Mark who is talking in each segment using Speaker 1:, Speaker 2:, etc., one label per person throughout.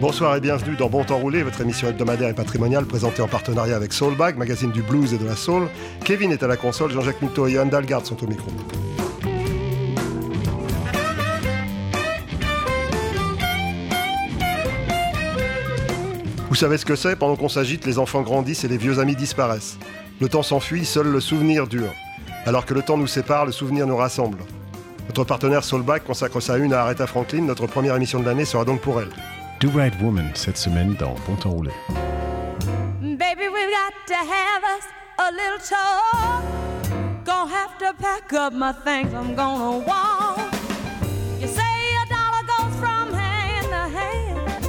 Speaker 1: Bonsoir et bienvenue dans Bon Temps Roulé, votre émission hebdomadaire et patrimoniale présentée en partenariat avec Soulbag, magazine du blues et de la soul. Kevin est à la console, Jean-Jacques Mito et Johan Dalgard sont au micro. Vous savez ce que c'est Pendant qu'on s'agite, les enfants grandissent et les vieux amis disparaissent. Le temps s'enfuit, seul le souvenir dure. Alors que le temps nous sépare, le souvenir nous rassemble. Notre partenaire Soulbag consacre sa une à Aretha Franklin. Notre première émission de l'année sera donc pour elle.
Speaker 2: Do Right Woman cette semaine dans Bon Temps Roulé.
Speaker 3: Baby, we've got to have us a little talk. Gonna have to pack up my things, I'm gonna walk. You say a dollar goes from hand to hand.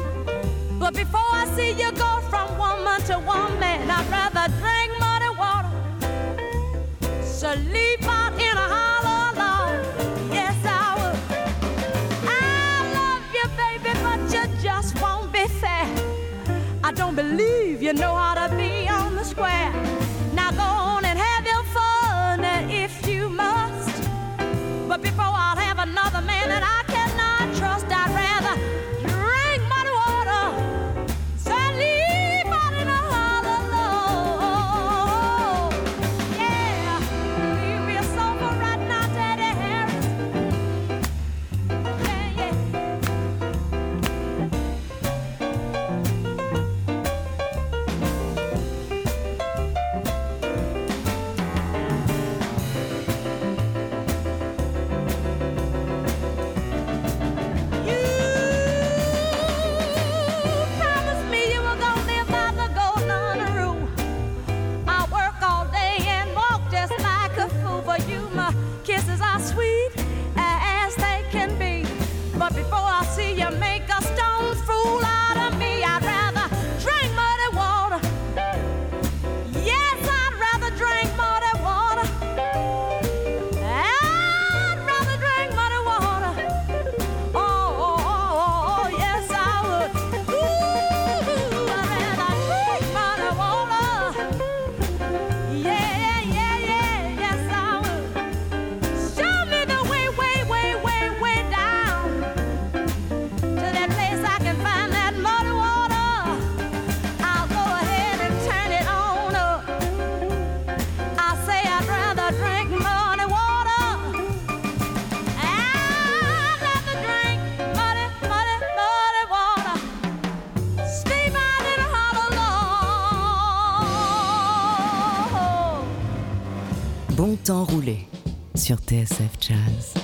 Speaker 3: But before I see you go from woman to woman, I'd rather drink muddy water. Sleep out in a hollow don't believe you know how to be on the square. Now go on and have your fun if you must. But before I'll
Speaker 4: temps roulé sur TSF Jazz.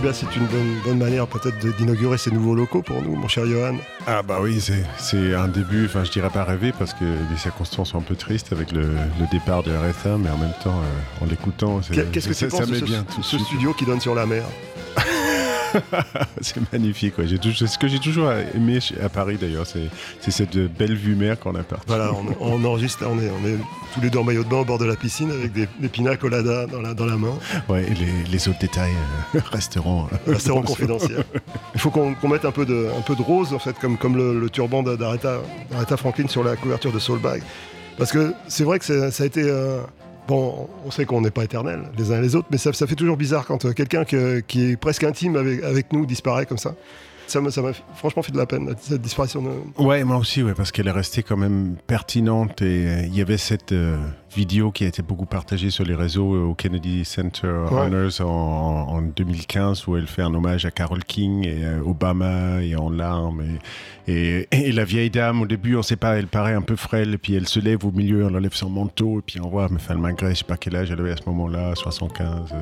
Speaker 1: Eh bien, c'est une bonne, bonne manière peut-être d'inaugurer ces nouveaux locaux pour nous, mon cher Johan.
Speaker 2: Ah bah oui, c'est- c'est un début, enfin je dirais pas rêvé parce que les circonstances sont un peu tristes avec le, le départ de RSA, mais en même temps, euh, en l'écoutant, c'est-
Speaker 1: Qu'est- Qu'est-ce que
Speaker 2: ça,
Speaker 1: tu
Speaker 2: ça
Speaker 1: penses de
Speaker 2: met
Speaker 1: ce,
Speaker 2: bien
Speaker 1: ce studio qui donne sur la mer?
Speaker 2: C'est magnifique. ouais. C'est ce que j'ai toujours aimé à Paris d'ailleurs, c'est cette belle vue mer qu'on a partie.
Speaker 1: Voilà, on, on enregistre, on est, on est tous les deux en maillot de bain au bord de la piscine avec des, des pina dans la, dans la main.
Speaker 2: Ouais, et les, les autres détails euh, resteront. euh,
Speaker 1: Restaurant
Speaker 2: dans-
Speaker 1: confidentiel. Il faut qu'on mette un peu, de, un peu de rose, en fait, comme, comme le, le turban d'Aretha Franklin sur la couverture de Soulbag. Parce que c'est vrai que ça a été. euh, bon, on sait qu'on n'est pas éternel les uns et les autres, mais ça, fait toujours bizarre quand euh, quelqu'un que- qui est presque intime avec nous disparaît comme ça. Ça m'a franchement fait de la peine, cette disparition. De...
Speaker 2: Ouais, moi aussi, ouais, parce qu'elle est restée quand même pertinente et euh, il y avait cette euh, vidéo qui a été beaucoup partagée sur les réseaux euh, au Kennedy Center
Speaker 1: Ouais.
Speaker 2: Honors en, en 2015 où elle fait un hommage à Carole King et Obama et en larmes et, et, et la vieille dame au début on sait pas elle paraît un peu frêle puis elle se lève au milieu elle enlève son manteau et puis on voit mais enfin malgré je sais pas quel âge elle avait à ce moment-là 75 euh,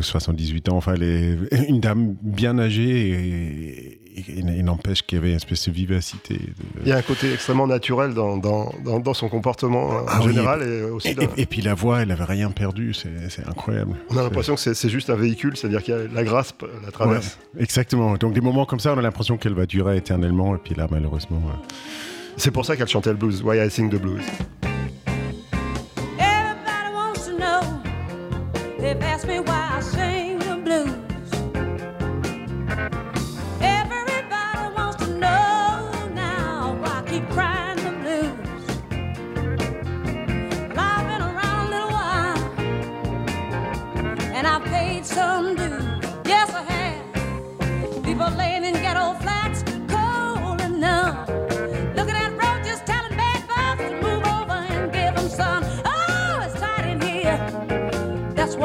Speaker 2: 78 ans enfin elle est une dame bien âgée et, et, et n'empêche qu'il y avait une espèce de vivacité de-
Speaker 1: Il y a un côté extrêmement naturel dans, dans, dans, dans son comportement euh, en
Speaker 2: Ah oui,
Speaker 1: général et aussi
Speaker 2: Et,
Speaker 1: dans-
Speaker 2: et- et puis la voix, elle avait rien perdu, c'est incroyable.
Speaker 1: on a l'impression que c'est juste un véhicule, c'est-à-dire qu'il y a la grâce p- la traverse.
Speaker 2: Ouais, exactement. Donc des moments comme ça, on a l'impression qu'elle va durer éternellement, et puis là, malheureusement. euh,
Speaker 1: C'est pour ça qu'elle chantait le blues, Why I Sing the Blues.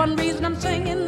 Speaker 3: One reason I'm singing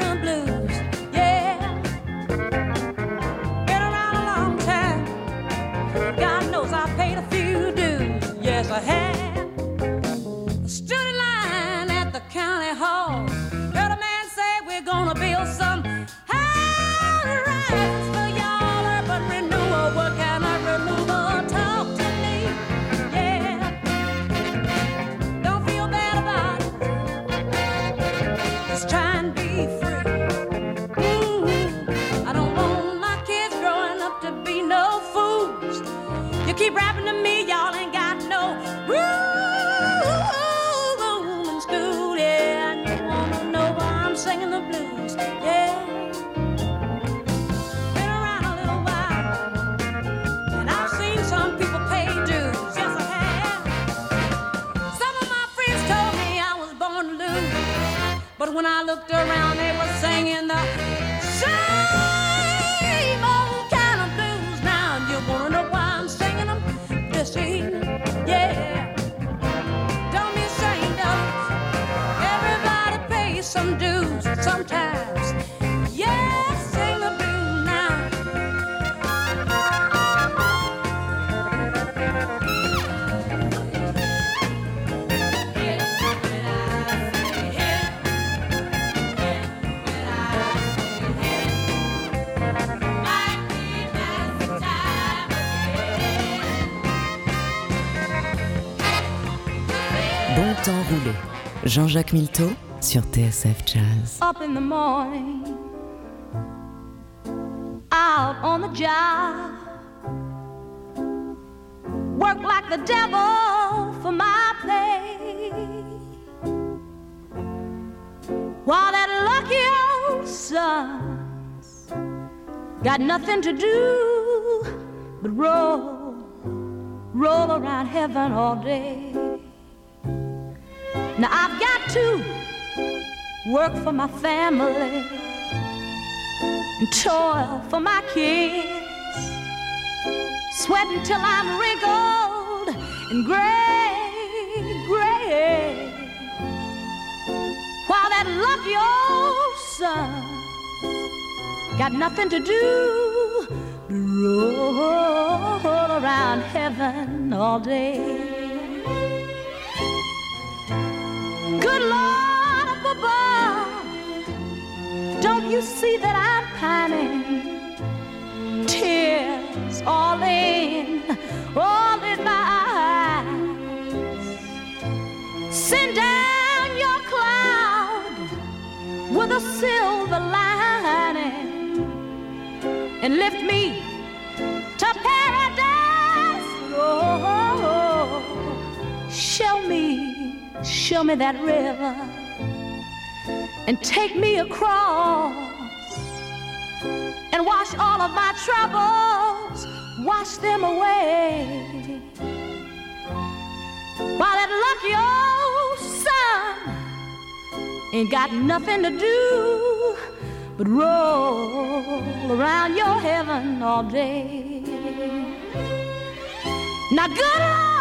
Speaker 4: Jean-Jacques Milteau sur TSF Jazz.
Speaker 3: up in the morning, out on the job, work like the devil for my pay. While that lucky old son's got nothing to do but roll, roll around heaven all day. Now I've got to work for my family and toil for my kids, sweat until I'm wrinkled and gray, gray. While that lucky old son got nothing to do but roll around heaven all day. Good Lord up above, don't you see that I'm pining? Tears all in, all in my eyes. Send down your cloud with a silver lining and lift me show me that river and take me across and wash all of my troubles, wash them away. While that lucky old sun ain't got nothing to do but roll around your heaven all day. Now, good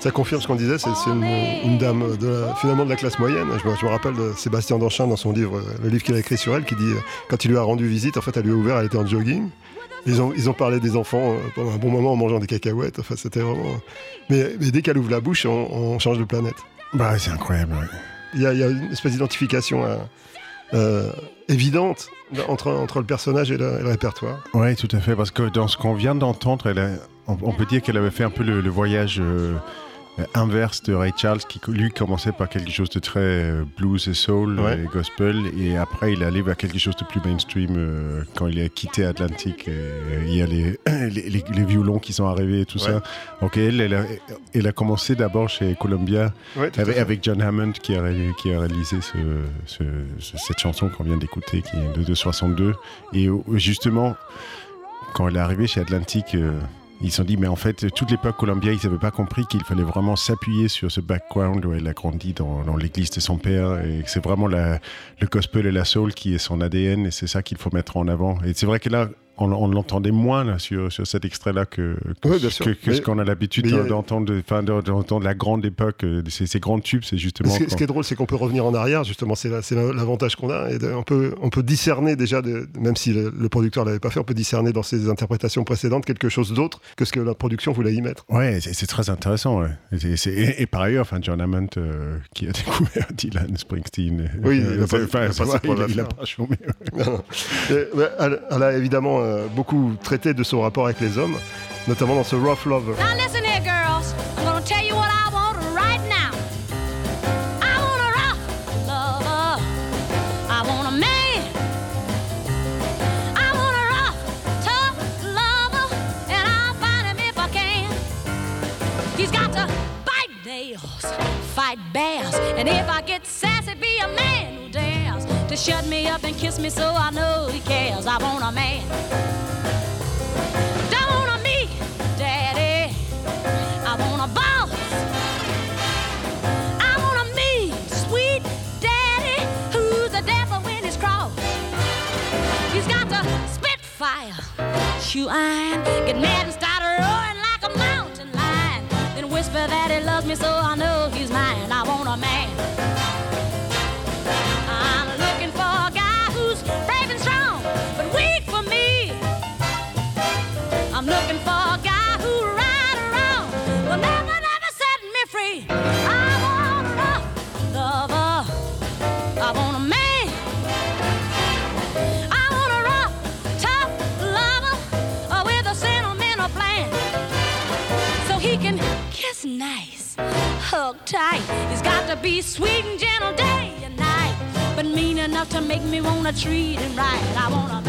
Speaker 1: Ça confirme ce qu'on disait, c'est une, une dame de la- finalement de la classe moyenne. Je me, je me rappelle de Sébastien Danchin dans son livre, euh, le livre qu'il a écrit sur elle, qui dit euh, quand il lui a rendu visite, en fait, elle lui a ouvert, elle était en jogging. Ils ont, ils ont parlé des enfants euh, pendant un bon moment en mangeant des cacahuètes. Enfin, c'était vraiment. Mais, mais dès qu'elle ouvre la bouche, on, on change de planète.
Speaker 2: Bah, c'est incroyable. ouais.
Speaker 1: Il y a, y a une espèce d'identification euh, euh, évidente entre, entre le personnage et le, répertoire.
Speaker 2: Oui, tout à fait, parce que dans ce qu'on vient d'entendre, on, on peut dire qu'elle avait fait un peu le, voyage euh, inverse de Ray Charles, qui lui commençait par quelque chose de très euh, blues et soul
Speaker 1: Ouais.
Speaker 2: et gospel, et après il allait vers quelque chose de plus mainstream euh, quand il a quitté euh, il y a les, les, les- les violons qui sont arrivés et tout
Speaker 1: Ouais.
Speaker 2: ça. Donc elle, elle a, elle a commencé d'abord chez Columbia
Speaker 1: Ouais,
Speaker 2: avec, John Hammond qui a, ré- qui a réalisé ce, ce- ce- cette chanson qu'on vient d'écouter, qui est de, de 62. Et euh, justement, quand elle est arrivée chez Atlantic, euh, ils se sont dit, mais en fait, toute l'époque Columbia, ils n'avaient pas compris qu'il fallait vraiment s'appuyer sur ce background où elle a grandi dans, l'église de son père. Et c'est vraiment le gospel et la soul qui est son ADN, et c'est ça qu'il faut mettre en avant. Et c'est vrai que là, on, on l'entendait moins là, sur, sur cet extrait-là que, que, ce-
Speaker 1: sûr.
Speaker 2: que- que
Speaker 1: Mais-
Speaker 2: ce qu'on a l'habitude
Speaker 1: il y a-
Speaker 2: d'entendre d'entendre la grande époque, euh, ces, ces grands tubes, c'est justement.
Speaker 1: Ce qui, ce
Speaker 2: quand-
Speaker 1: qui est drôle, c'est qu'on peut revenir en arrière, justement, c'est la- c'est la- l'avantage qu'on a. Et de- on, peut, on peut discerner déjà, de- même si le, le producteur l'avait pas fait, on peut discerner dans ses interprétations précédentes quelque chose d'autre que ce que la production voulait y mettre.
Speaker 2: Ouais, c'est très intéressant. ouais. Et, par ailleurs, enfin, John Hammond, euh, qui a découvert Dylan Springsteen. euh,
Speaker 1: Oui, il a pas-
Speaker 2: chômé. ouais.
Speaker 1: Et, ouais, elle, elle a évidemment euh, beaucoup traité de son rapport avec les hommes, notamment dans ce Rough
Speaker 3: I to shut me up and kiss me so I know he cares. I want a man. Don't want a me, daddy. I want a boss. I want a me, sweet daddy, who's a devil when he's cross. He's got to spit fire, shoe iron, get mad and start roaring like a mountain lion. Then whisper that he loves me so I know he's mine. I want a man. Tight. He's got to be sweet and gentle day and night, but mean enough to make me wanna treat him right. I want a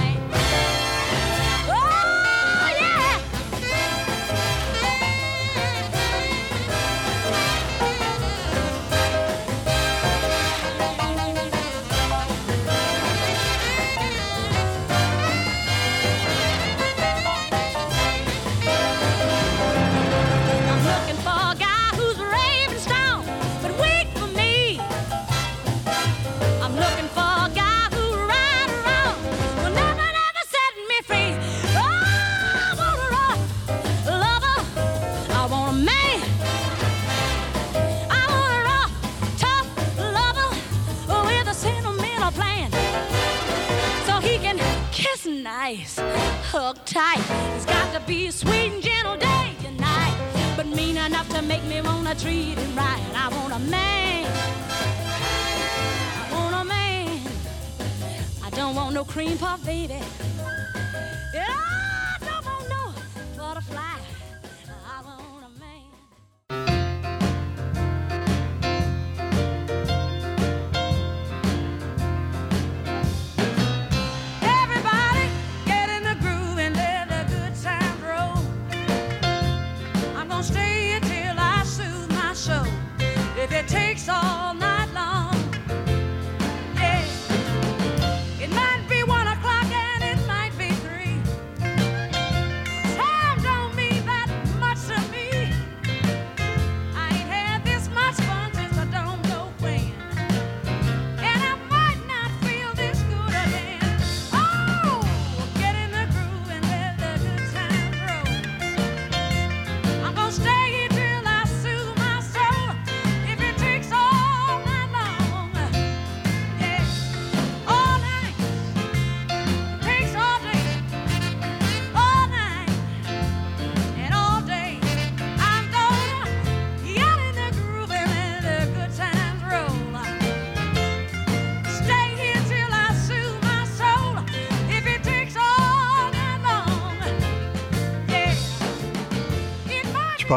Speaker 3: tight. He's got to be a sweet and gentle day and night, but mean enough to make me wanna treat him right. I want a man. I want a man. I don't want no cream puff, baby.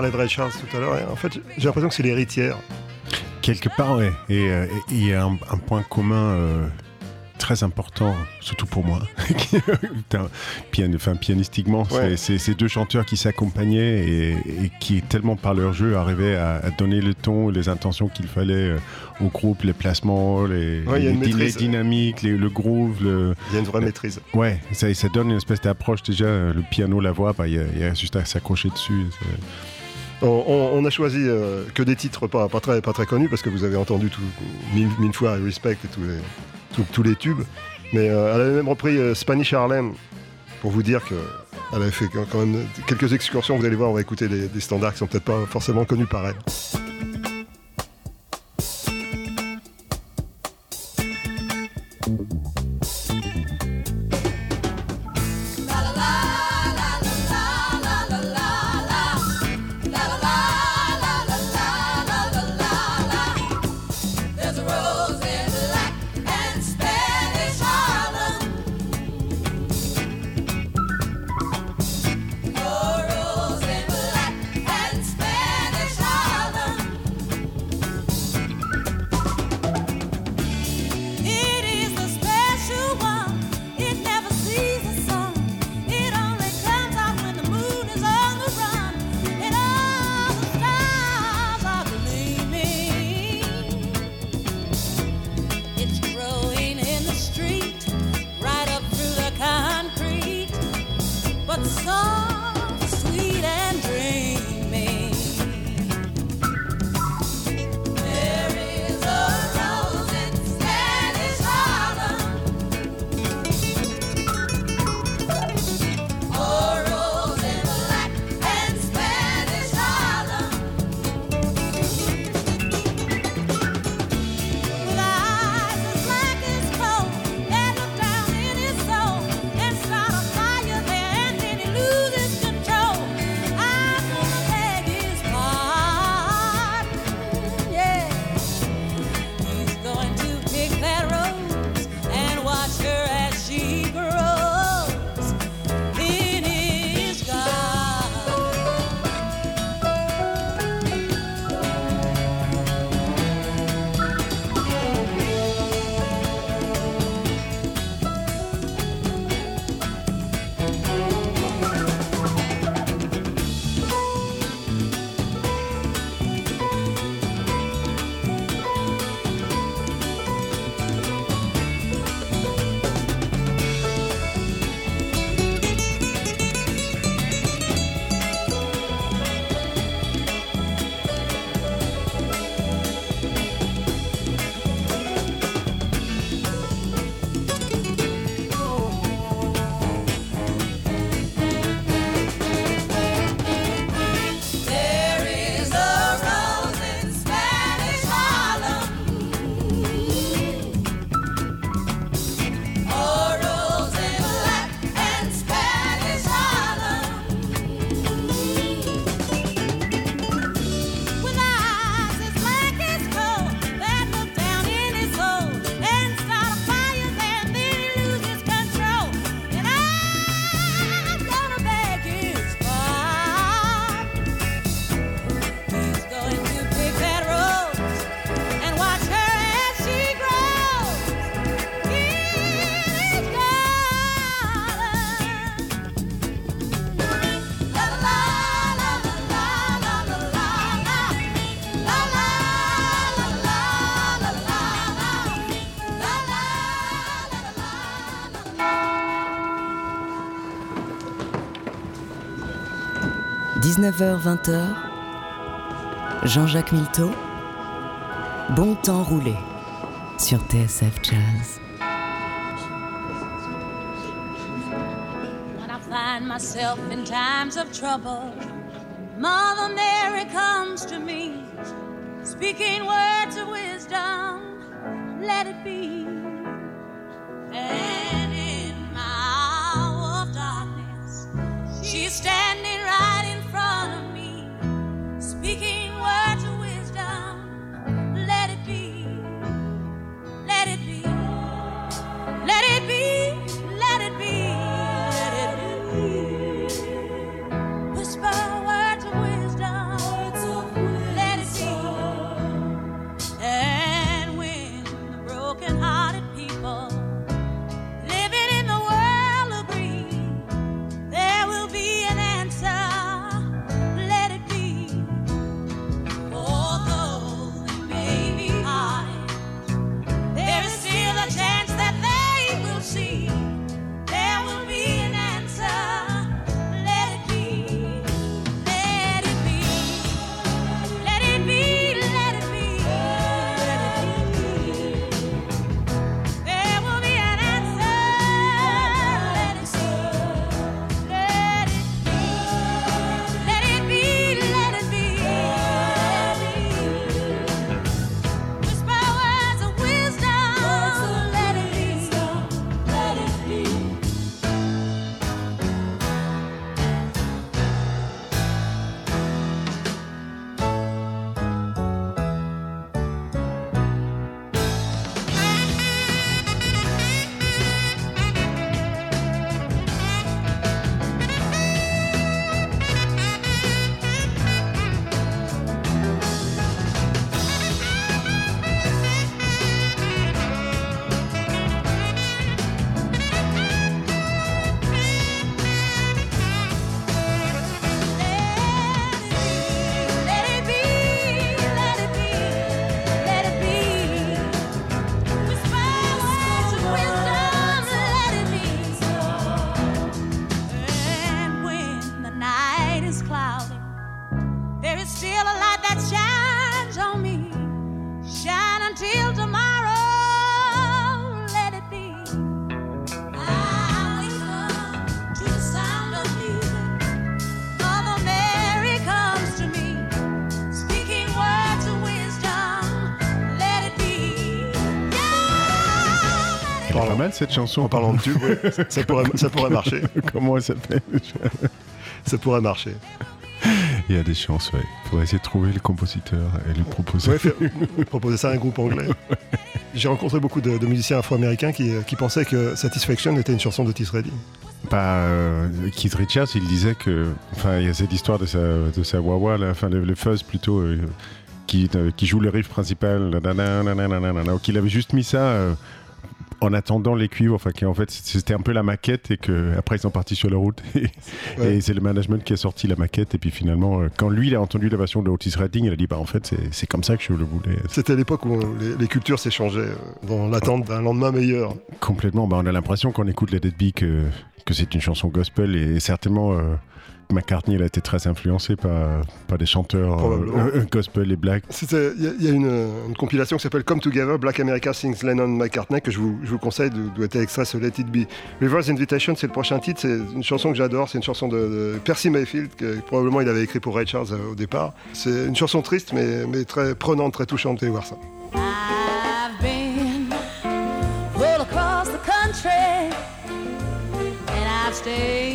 Speaker 1: De Ray Charles tout à l'heure, et en fait, j'ai l'impression que c'est l'héritière.
Speaker 2: Quelque part, ouais. Et euh, et il y a un, un point commun euh, très important, surtout pour moi, pian- enfin, pianistiquement. c'est-
Speaker 1: Ouais.
Speaker 2: C'est ces deux chanteurs qui s'accompagnaient et, et qui, tellement par leur jeu, arrivaient à, à donner le ton, les intentions qu'il fallait euh, au groupe, les placements, les,
Speaker 1: Ouais,
Speaker 2: dynamiques, les- le groove. Le...
Speaker 1: Il y a une vraie maîtrise.
Speaker 2: Ouais, ça, ça donne une espèce d'approche déjà. Le piano, la voix, bah, il y, il y a juste à s'accrocher dessus.
Speaker 1: On, on- a choisi euh, que des titres pas, très, pas très connus parce que vous avez entendu tout, mille, fois Respect et tous les, tous- les tubes. Mais euh, elle avait même repris euh, Spanish Harlem pour vous dire qu'elle avait fait quand même quelques excursions. Vous allez voir, on va écouter des, des standards qui sont peut-être pas forcément connus par elle.
Speaker 4: 19h-20h, Jean-Jacques Milteau, Bon temps roulé sur TSF Jazz.
Speaker 3: When I find myself in times of trouble, Mother Mary comes to me, speaking words of wisdom,
Speaker 2: mal cette chanson.
Speaker 1: En parlant de tube, oui, ça, pourrait, ça pourrait marcher.
Speaker 2: Comment elle s'appelle
Speaker 1: Ça pourrait marcher.
Speaker 2: Il y a des chances, ouais. Il faudrait essayer de trouver le compositeur et lui proposer.
Speaker 1: Ouais, faire- proposer ça à un groupe anglais. J'ai rencontré beaucoup de, de musiciens afro-américains qui, qui pensaient que Satisfaction était une chanson d'Otis Redding.
Speaker 2: Pas euh, Keith Richards, il disait que. Enfin, il y a cette histoire de sa, de sa wah-wah, là, enfin, le, le fuzz plutôt, euh, qui, euh, qui joue le riff principal, nanana, qu'il avait juste mis ça euh, en attendant les cuivres, enfin, qu'en fait, c'était un peu la maquette et qu'après, ils sont partis sur la route. Et,
Speaker 1: Ouais.
Speaker 2: et c'est le management qui a sorti la maquette. Et puis finalement, euh, quand lui, il a entendu la version de Otis Redding, il a dit, bah, en fait, c'est- comme ça que je le voulais.
Speaker 1: C'était l'époque où les, les cultures s'échangeaient euh, dans l'attente d'un lendemain meilleur.
Speaker 2: Complètement. Bah, on a l'impression quand on écoute les Dead que, que c'est une chanson gospel et certainement euh, McCartney il a été très influencé par, par des chanteurs euh, euh, gospel et black.
Speaker 1: Il y a, il y a une, une compilation qui s'appelle Come Together, Black America Sings Lennon McCartney, que je vous, je vous conseille, d'où d'où était extrait ce Let It Be. Reverse Invitation, c'est le prochain titre, c'est une chanson que j'adore, c'est une chanson de, de Percy Mayfield, que probablement il avait écrit pour Ray Charles euh, au départ. C'est une chanson triste, mais, mais très prenante, très touchante, allez voir ça.
Speaker 3: I've been all across the country, and I've stayed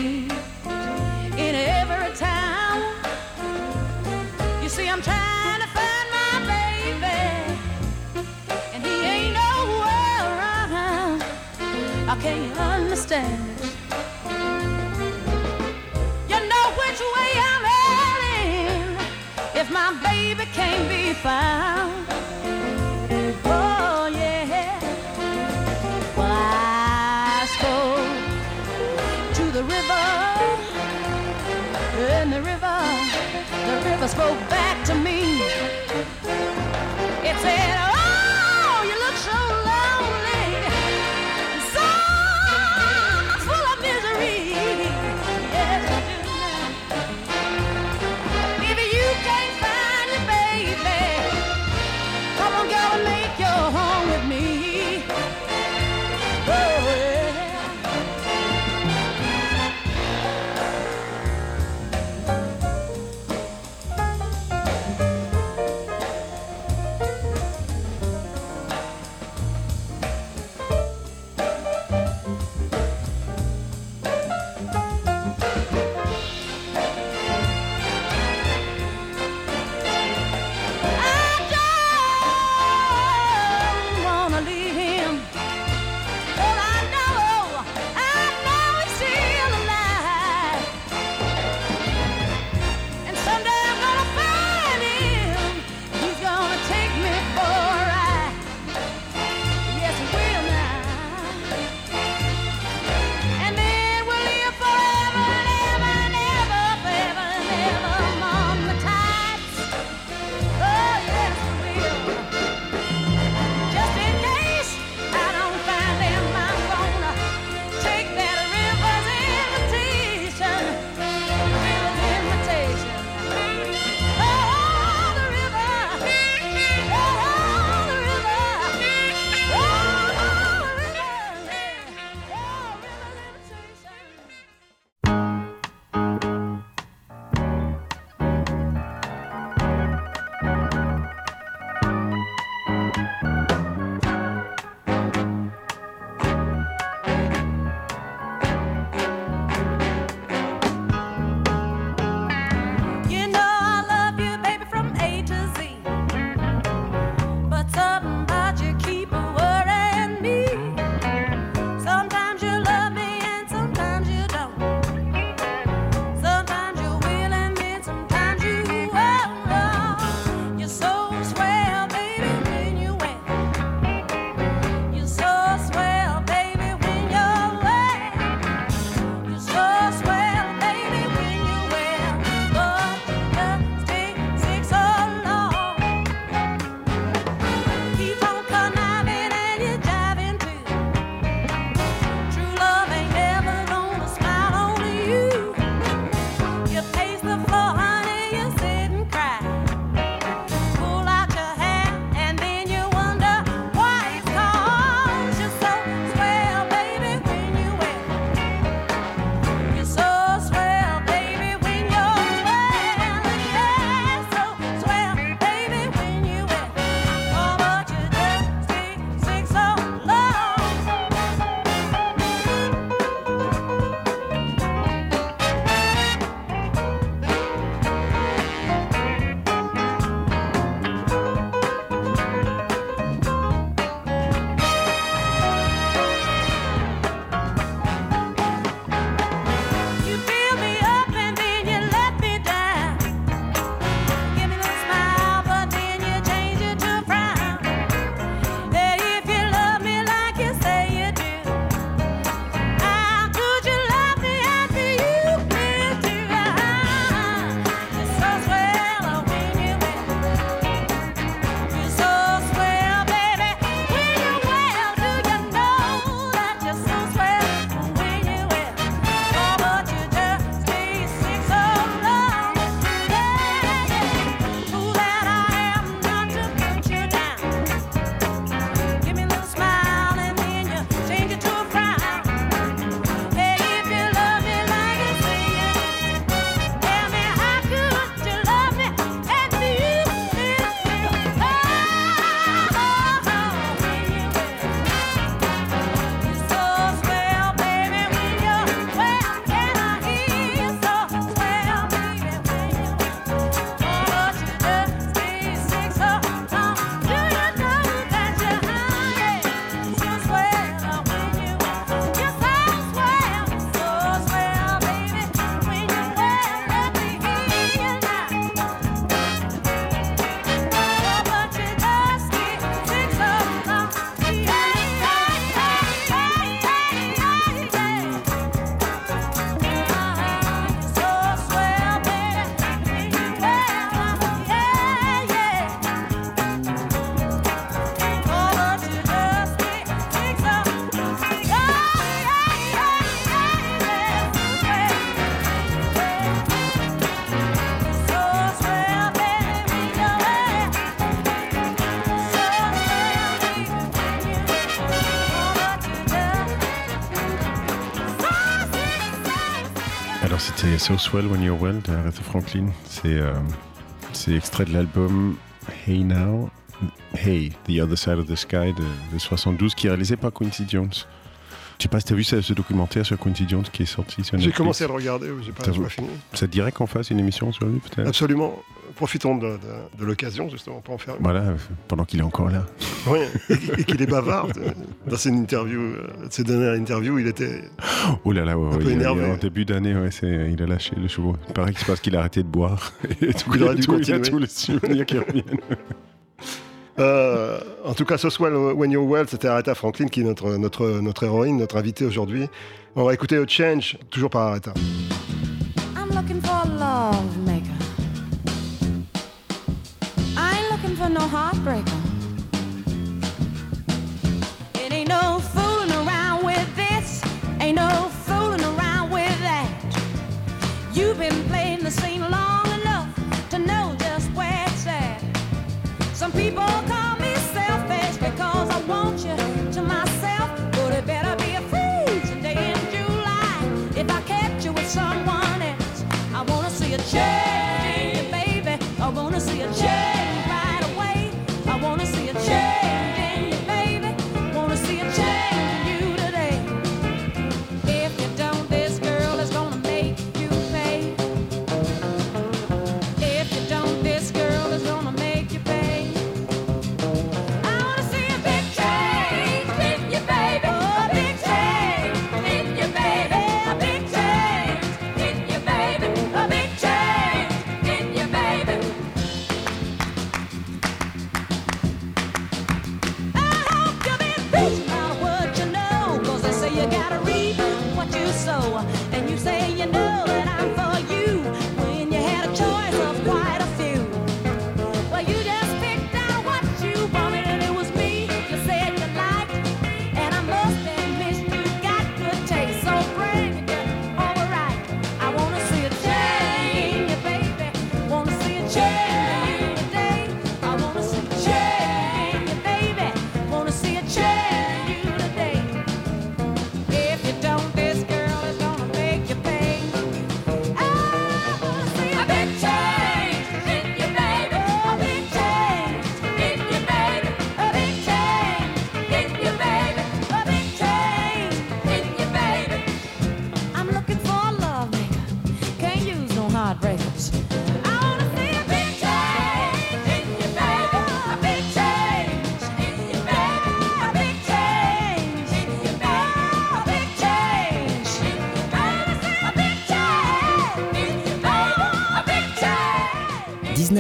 Speaker 3: I can't understand it. You know which way I'm heading if my baby can't be found. Oh yeah. Well, I spoke to the river, and the river, the river spoke back to me. It said, So
Speaker 2: Swell When You're Well de Aretha Franklin. C'est euh, extrait de l'album Hey Now, Hey, The Other Side of the Sky de, de 72 qui est réalisé par Quincy Jones. Je sais pas si tu as vu ce, ce documentaire sur Quincy Jones qui est sorti sur
Speaker 1: J'ai commencé à le regarder, oui, j'ai pas,
Speaker 2: T'as
Speaker 1: pas fini.
Speaker 2: Ça te dirait qu'on fasse une émission sur lui peut-être?
Speaker 1: Absolument. Profitons de, de- de l'occasion, justement, pour en faire une.
Speaker 2: Voilà, pendant qu'il est encore là.
Speaker 1: Oui, et, et qu'il est bavard. Dans ses interviews, euh, ses dernières interviews, il était.
Speaker 2: Oh là là, ouais,
Speaker 1: Un
Speaker 2: ouais,
Speaker 1: peu
Speaker 2: il a-
Speaker 1: énervé.
Speaker 2: en début d'année, ouais, il a lâché le chevaux. Il paraît que c'est parce qu'il a arrêté de boire. Et tout,
Speaker 1: Il aurait dû
Speaker 2: tout- il y a tous les souvenirs qui reviennent.
Speaker 1: Euh, en tout cas, ce soit When You're Well, c'était Aretha Franklin qui est notre, notre, notre héroïne, notre invitée aujourd'hui. On va écouter A Change, toujours par Aretha.
Speaker 3: I'm looking for a love maker. I ain't looking for no heartbreaker. It ain't no fooling around with this, ain't no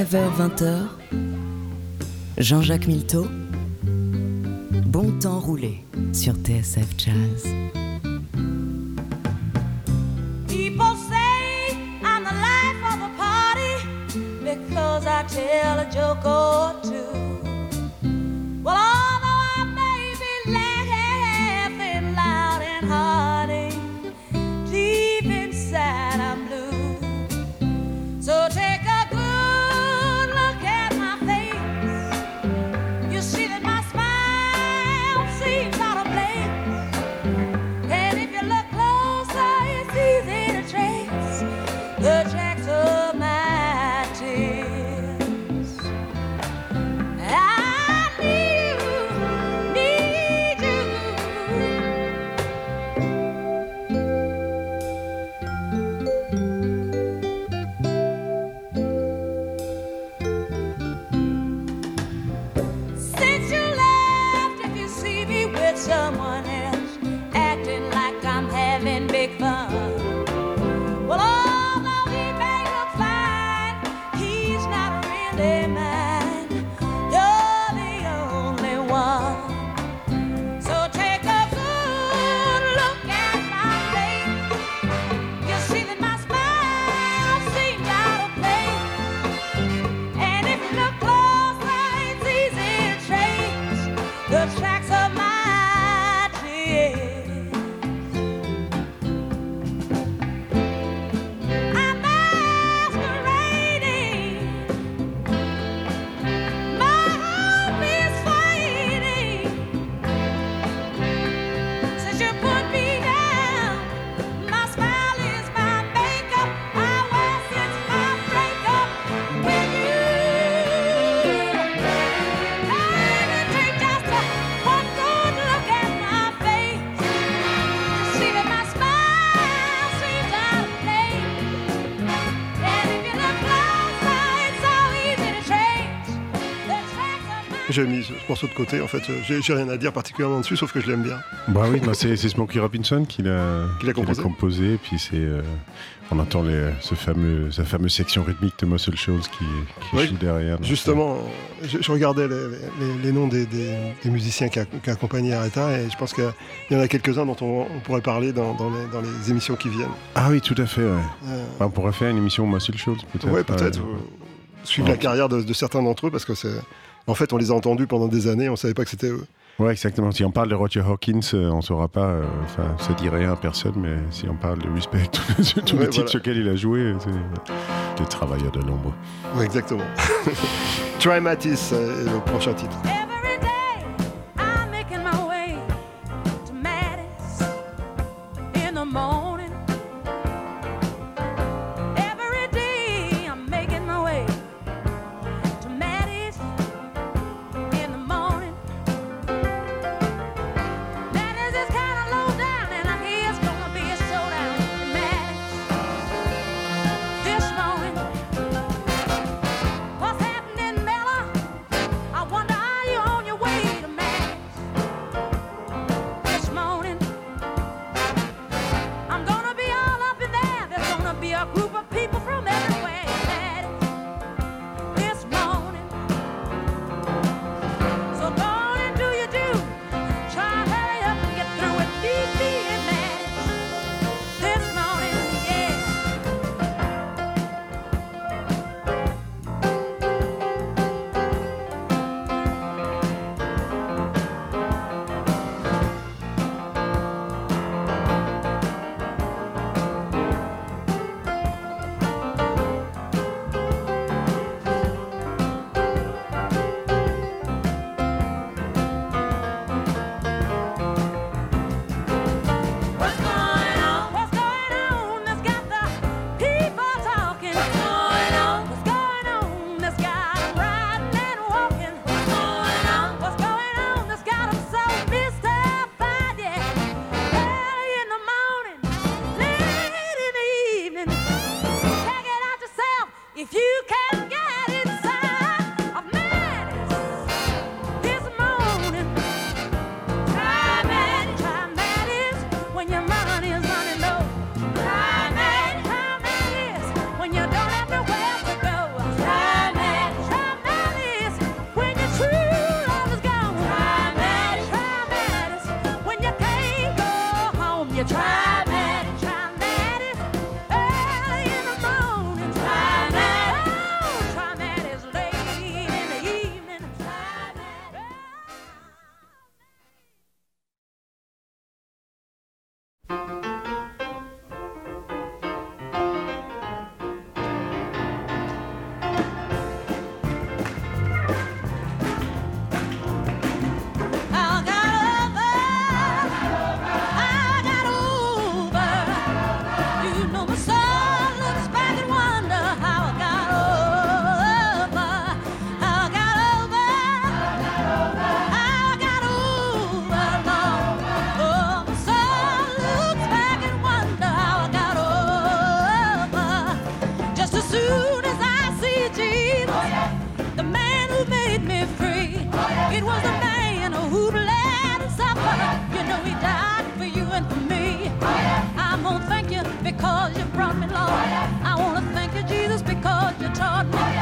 Speaker 4: 19h-20h, Jean-Jacques Milteau, Bon temps roulé sur TSF Jazz.
Speaker 3: People say I'm the life of the party because I tell a joke or J'ai mis ce morceau de côté, en fait, j'ai rien à dire particulièrement dessus, sauf que je l'aime bien.
Speaker 2: Bah oui, bah c'est Smokey Robinson qui l'a
Speaker 3: composé.
Speaker 2: et puis c'est euh, on entend les, ce fameux, sa fameuse section rythmique de Muscle Shoals qui, qui
Speaker 3: Oui,
Speaker 2: joue derrière.
Speaker 3: Justement, je, je regardais les, les- les noms des, des- des musiciens qui, a- qui accompagnaient Aretha et je pense qu'il y en a quelques-uns dont on, on pourrait parler dans, dans les, dans les émissions qui viennent.
Speaker 2: euh, Ah oui, tout à fait. Ouais.
Speaker 3: Euh,
Speaker 2: Bah, on pourrait faire une émission Muscle Shoals peut-être.
Speaker 3: ouais, peut-être.
Speaker 2: euh,
Speaker 3: euh, suivre
Speaker 2: ouais.
Speaker 3: la carrière de, de certains d'entre eux parce que c'est. En fait, on les a entendus pendant des années, on savait pas que c'était eux.
Speaker 2: Ouais, exactement. Si on parle de Roger Hawkins, euh, on saura pas. euh, Enfin, ça dit rien à personne, mais si on parle de Respect, tous
Speaker 3: Ouais,
Speaker 2: les titres
Speaker 3: voilà.
Speaker 2: sur lesquels il a joué, c'est des travailleurs de l'ombre.
Speaker 3: Ouais, exactement. Try Matisse euh, est le prochain titre.
Speaker 5: taught me.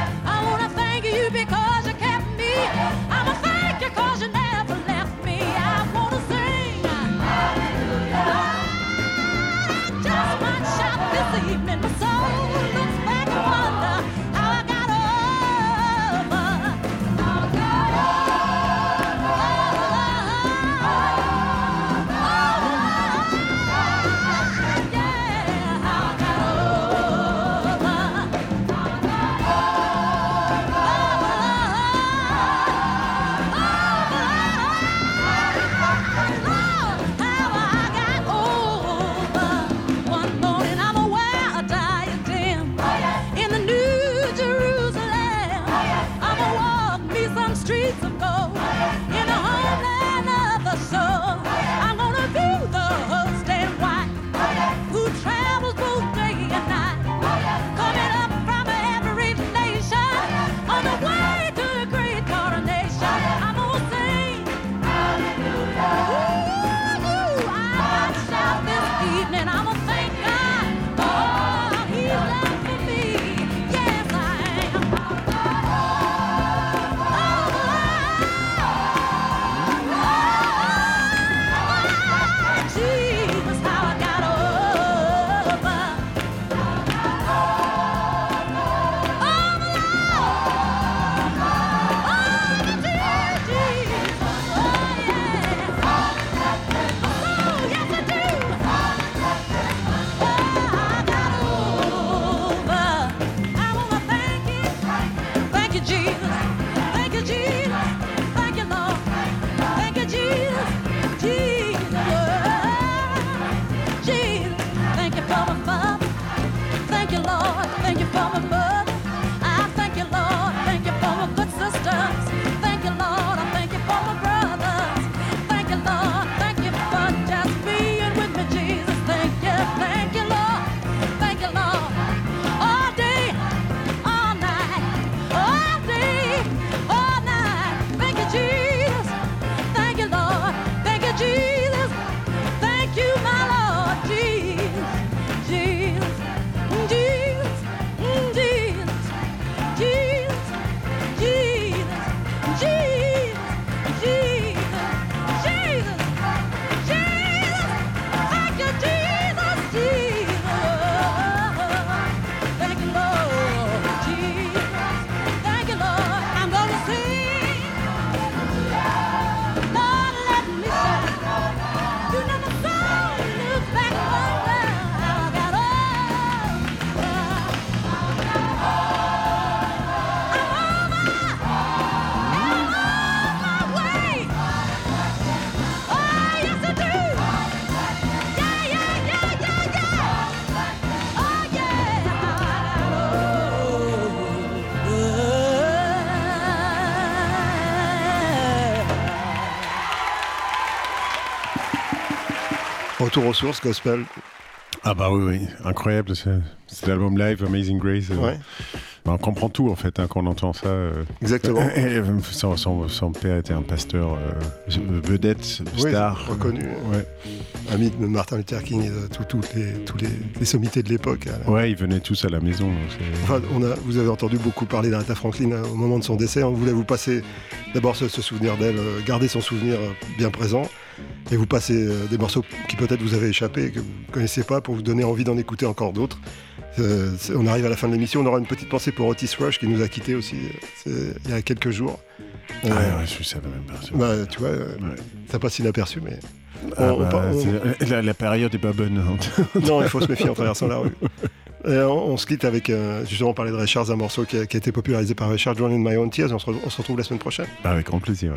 Speaker 1: Retour aux sources, gospel.
Speaker 2: Ah bah oui, oui, incroyable. ce- Cet album live, Amazing Grace. euh,
Speaker 1: Ouais,
Speaker 2: bah, on comprend tout en fait hein, quand on entend ça. euh.
Speaker 1: exactement.
Speaker 2: Et, euh, son, son- son père était un pasteur euh, vedette,
Speaker 1: Oui,
Speaker 2: star.
Speaker 1: reconnu.
Speaker 2: Ouais.
Speaker 1: Ami de Martin Luther King et de tout- les, tous les, les sommités de l'époque. hein.
Speaker 2: ouais, ils venaient tous à la maison. c'est-
Speaker 1: Enfin, on a, vous avez entendu beaucoup parler d'Aretha Franklin au moment de son décès. On voulait vous passer d'abord ce, ce souvenir d'elle, garder son souvenir bien présent, et vous passer euh, des morceaux qui peut-être vous avaient échappé et que vous ne connaissiez pas pour vous donner envie d'en écouter encore d'autres. Euh, on arrive à la fin de l'émission. On aura une petite pensée pour Otis Rush qui nous a quittés aussi euh, il y a quelques jours.
Speaker 2: Ah ouais, je savais même pas. ça.
Speaker 1: bah, tu vois,
Speaker 2: Ouais.
Speaker 1: ça passe inaperçu, mais
Speaker 2: Ah
Speaker 1: on-
Speaker 2: bah,
Speaker 1: on on-
Speaker 2: la, la période est pas bonne. hein.
Speaker 1: non, il faut se méfier en traversant la rue. Et on, se quitte avec, euh, justement, on parlait de Richards, un morceau qui a, qui a été popularisé par Richard, Join in My Own Tears. On se, re- on se retrouve la semaine prochaine.
Speaker 2: Avec grand plaisir.